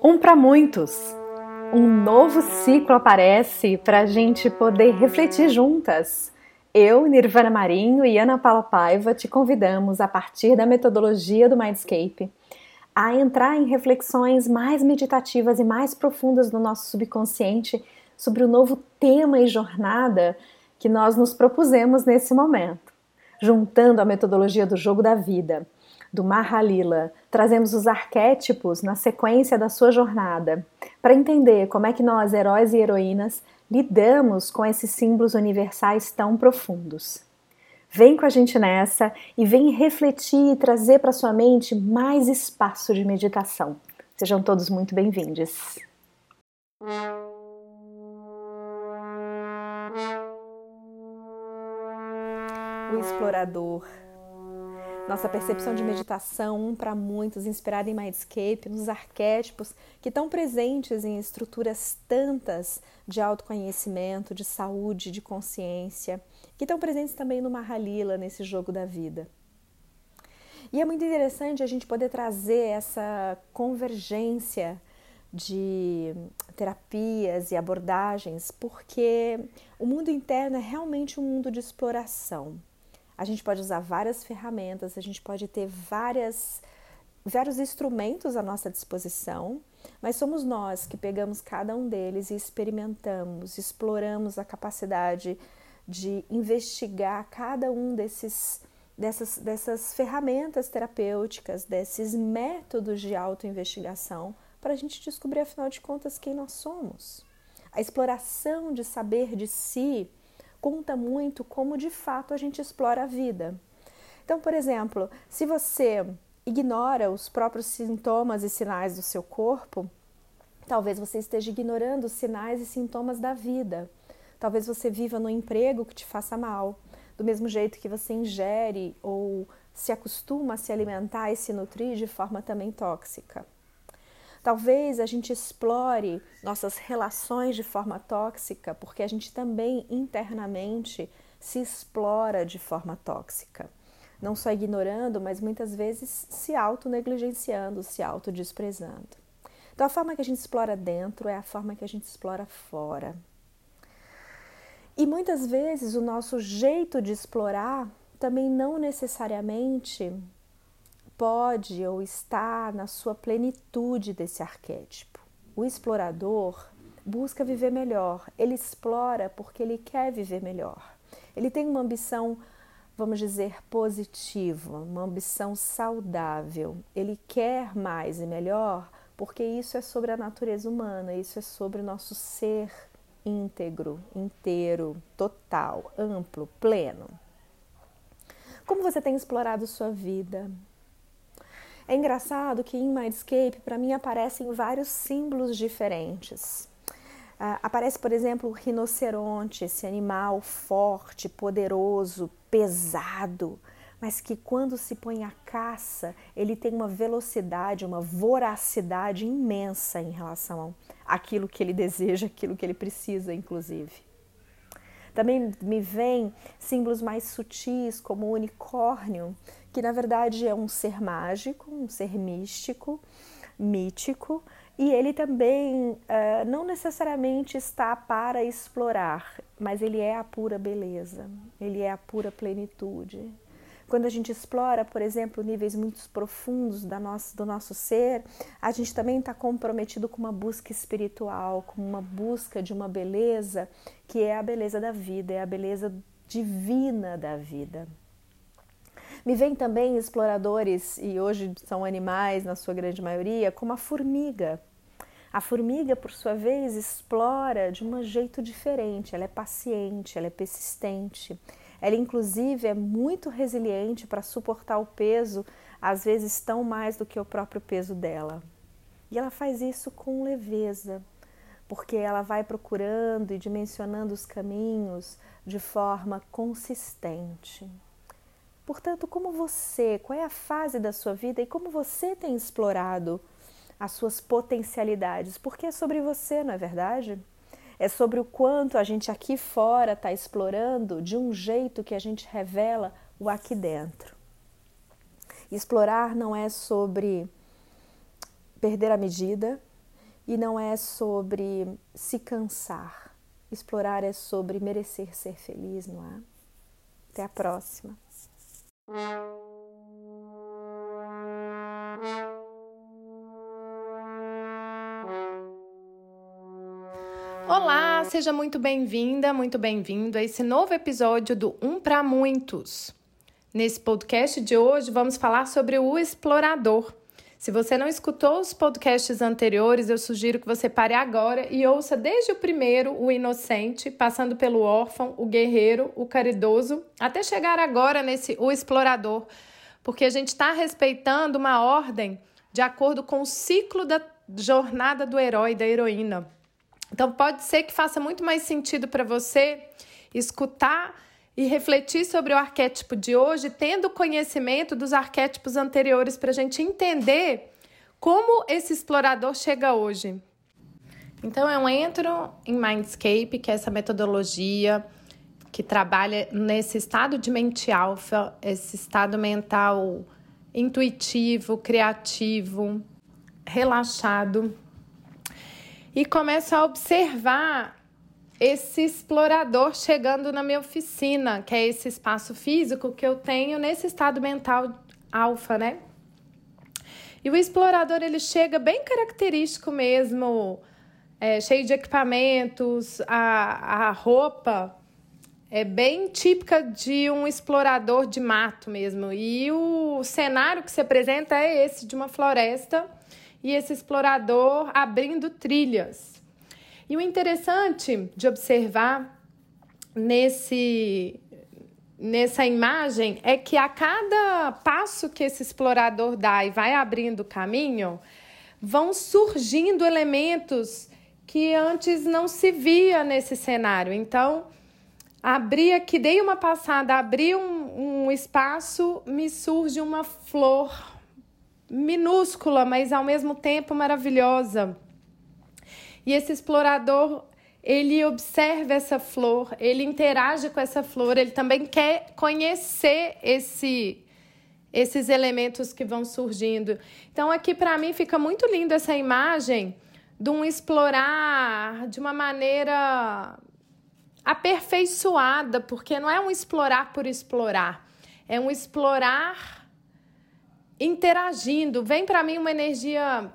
Um para muitos. Um novo ciclo aparece para a gente poder refletir juntas. Eu, Nirvana Marinho e Ana Paula Paiva te convidamos, a partir da metodologia do Mindscape, a entrar em reflexões mais meditativas e mais profundas do nosso subconsciente sobre o novo tema e jornada que nós nos propusemos nesse momento, juntando a metodologia do jogo da vida, do Mahalila, trazemos os arquétipos na sequência da sua jornada, para entender como é que nós, heróis e heroínas, lidamos com esses símbolos universais tão profundos. Vem com a gente nessa e vem refletir e trazer para sua mente mais espaço de meditação. Sejam todos muito bem-vindos. O explorador nossa percepção de meditação, um para muitos, inspirada em Mindscape, nos arquétipos que estão presentes em estruturas tantas de autoconhecimento, de saúde, de consciência, que estão presentes também no Mahalila, nesse jogo da vida. E é muito interessante a gente poder trazer essa convergência de terapias e abordagens, porque o mundo interno é realmente um mundo de exploração. A gente pode usar várias ferramentas, a gente pode ter várias, vários instrumentos à nossa disposição, mas somos nós que pegamos cada um deles e experimentamos, exploramos a capacidade de investigar cada um desses dessas, dessas ferramentas terapêuticas, desses métodos de autoinvestigação, para a gente descobrir, afinal de contas, quem nós somos. A exploração de saber de si conta muito como de fato a gente explora a vida. Então, por exemplo, se você ignora os próprios sintomas e sinais do seu corpo, talvez você esteja ignorando os sinais e sintomas da vida. Talvez você viva no emprego que te faça mal, do mesmo jeito que você ingere ou se acostuma a se alimentar e se nutrir de forma também tóxica. Talvez a gente explore nossas relações de forma tóxica, porque a gente também internamente se explora de forma tóxica. Não só ignorando, mas muitas vezes se auto-negligenciando, se auto-desprezando. Então, a forma que a gente explora dentro é a forma que a gente explora fora. E muitas vezes o nosso jeito de explorar também não necessariamente pode ou está na sua plenitude desse arquétipo. O explorador busca viver melhor, ele explora porque ele quer viver melhor. Ele tem uma ambição, vamos dizer, positiva, uma ambição saudável. Ele quer mais e melhor porque isso é sobre a natureza humana, isso é sobre o nosso ser íntegro, inteiro, total, amplo, pleno. Como você tem explorado sua vida? É engraçado que em Mindscape, para mim, aparecem vários símbolos diferentes. Uh, aparece, por exemplo, o rinoceronte, esse animal forte, poderoso, pesado, mas que quando se põe à caça, ele tem uma velocidade, uma voracidade imensa em relação àquilo que ele deseja, aquilo que ele precisa, inclusive. Também me vêm símbolos mais sutis, como o unicórnio, que na verdade é um ser mágico, um ser místico, mítico, e ele também uh, não necessariamente está para explorar, mas ele é a pura beleza, ele é a pura plenitude. Quando a gente explora, por exemplo, níveis muito profundos da nossa, do nosso ser, a gente também está comprometido com uma busca espiritual, com uma busca de uma beleza que é a beleza da vida, é a beleza divina da vida. Me vem também exploradores, e hoje são animais na sua grande maioria, como a formiga. A formiga, por sua vez, explora de um jeito diferente, ela é paciente, ela é persistente. Ela, inclusive, é muito resiliente para suportar o peso, às vezes tão mais do que o próprio peso dela. E ela faz isso com leveza, porque ela vai procurando e dimensionando os caminhos de forma consistente. Portanto, como você, qual é a fase da sua vida e como você tem explorado as suas potencialidades? Porque é sobre você, não é verdade? É sobre o quanto a gente aqui fora está explorando de um jeito que a gente revela o aqui dentro. Explorar não é sobre perder a medida e não é sobre se cansar. Explorar é sobre merecer ser feliz, não é? Até a próxima. Olá, seja muito bem-vinda, muito bem-vindo a esse novo episódio do Um para Muitos. Nesse podcast de hoje vamos falar sobre o explorador. Se você não escutou os podcasts anteriores, eu sugiro que você pare agora e ouça desde o primeiro, o inocente, passando pelo órfão, o guerreiro, o caridoso, até chegar agora nesse o explorador, porque a gente está respeitando uma ordem de acordo com o ciclo da jornada do herói, da heroína. Então, pode ser que faça muito mais sentido para você escutar e refletir sobre o arquétipo de hoje, tendo conhecimento dos arquétipos anteriores, para a gente entender como esse explorador chega hoje. Então, eu entro em Mindscape, que é essa metodologia que trabalha nesse estado de mente alfa, esse estado mental intuitivo, criativo, relaxado e começo a observar esse explorador chegando na minha oficina, que é esse espaço físico que eu tenho nesse estado mental alfa, né? E o explorador ele chega bem característico mesmo, é, cheio de equipamentos, a, a roupa é bem típica de um explorador de mato mesmo. E o cenário que se apresenta é esse de uma floresta e esse explorador abrindo trilhas. E o interessante de observar nesse nessa imagem é que a cada passo que esse explorador dá e vai abrindo o caminho, vão surgindo elementos que antes não se via nesse cenário. Então, abri aqui, dei uma passada, abri um, um espaço, me surge uma flor minúscula, mas ao mesmo tempo maravilhosa. E esse explorador, ele observa essa flor, ele interage com essa flor, ele também quer conhecer esse esses elementos que vão surgindo. Então aqui para mim fica muito linda essa imagem de um explorar de uma maneira aperfeiçoada, porque não é um explorar por explorar, é um explorar interagindo. Vem para mim uma energia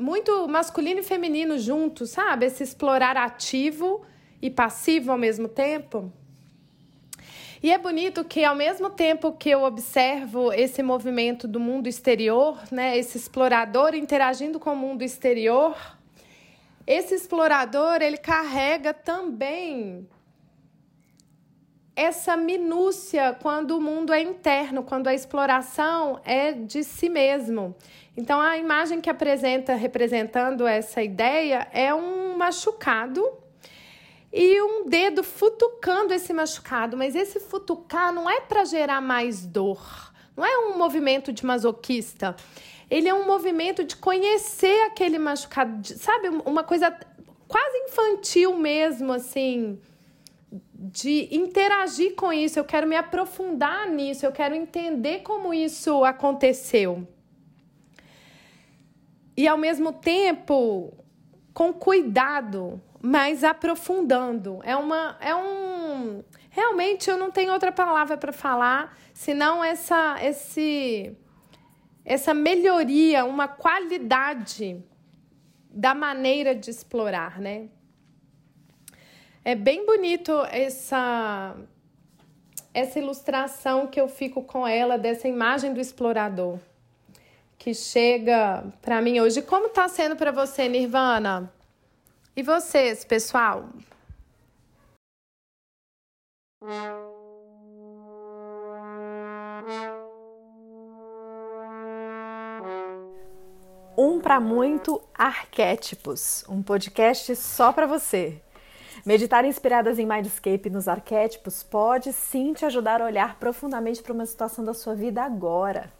muito masculino e feminino junto, sabe? Esse explorar ativo e passivo ao mesmo tempo. E é bonito que ao mesmo tempo que eu observo esse movimento do mundo exterior, né, esse explorador interagindo com o mundo exterior, esse explorador ele carrega também essa minúcia quando o mundo é interno, quando a exploração é de si mesmo. Então a imagem que apresenta representando essa ideia é um machucado e um dedo futucando esse machucado, mas esse futucar não é para gerar mais dor. Não é um movimento de masoquista. Ele é um movimento de conhecer aquele machucado, sabe? Uma coisa quase infantil mesmo, assim de interagir com isso, eu quero me aprofundar nisso, eu quero entender como isso aconteceu. E ao mesmo tempo, com cuidado, mas aprofundando. É uma é um realmente eu não tenho outra palavra para falar senão essa esse essa melhoria, uma qualidade da maneira de explorar, né? É bem bonito essa essa ilustração que eu fico com ela dessa imagem do explorador que chega para mim hoje. Como está sendo para você, Nirvana? E vocês, pessoal? Um para muito arquétipos, um podcast só para você. Meditar inspiradas em Mindscape nos arquétipos pode sim te ajudar a olhar profundamente para uma situação da sua vida agora.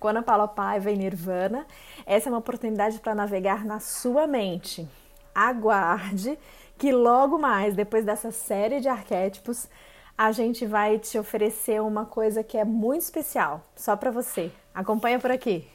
Com Ana Paula Paiva e Nirvana, essa é uma oportunidade para navegar na sua mente. Aguarde que logo mais, depois dessa série de arquétipos, a gente vai te oferecer uma coisa que é muito especial, só para você. Acompanha por aqui.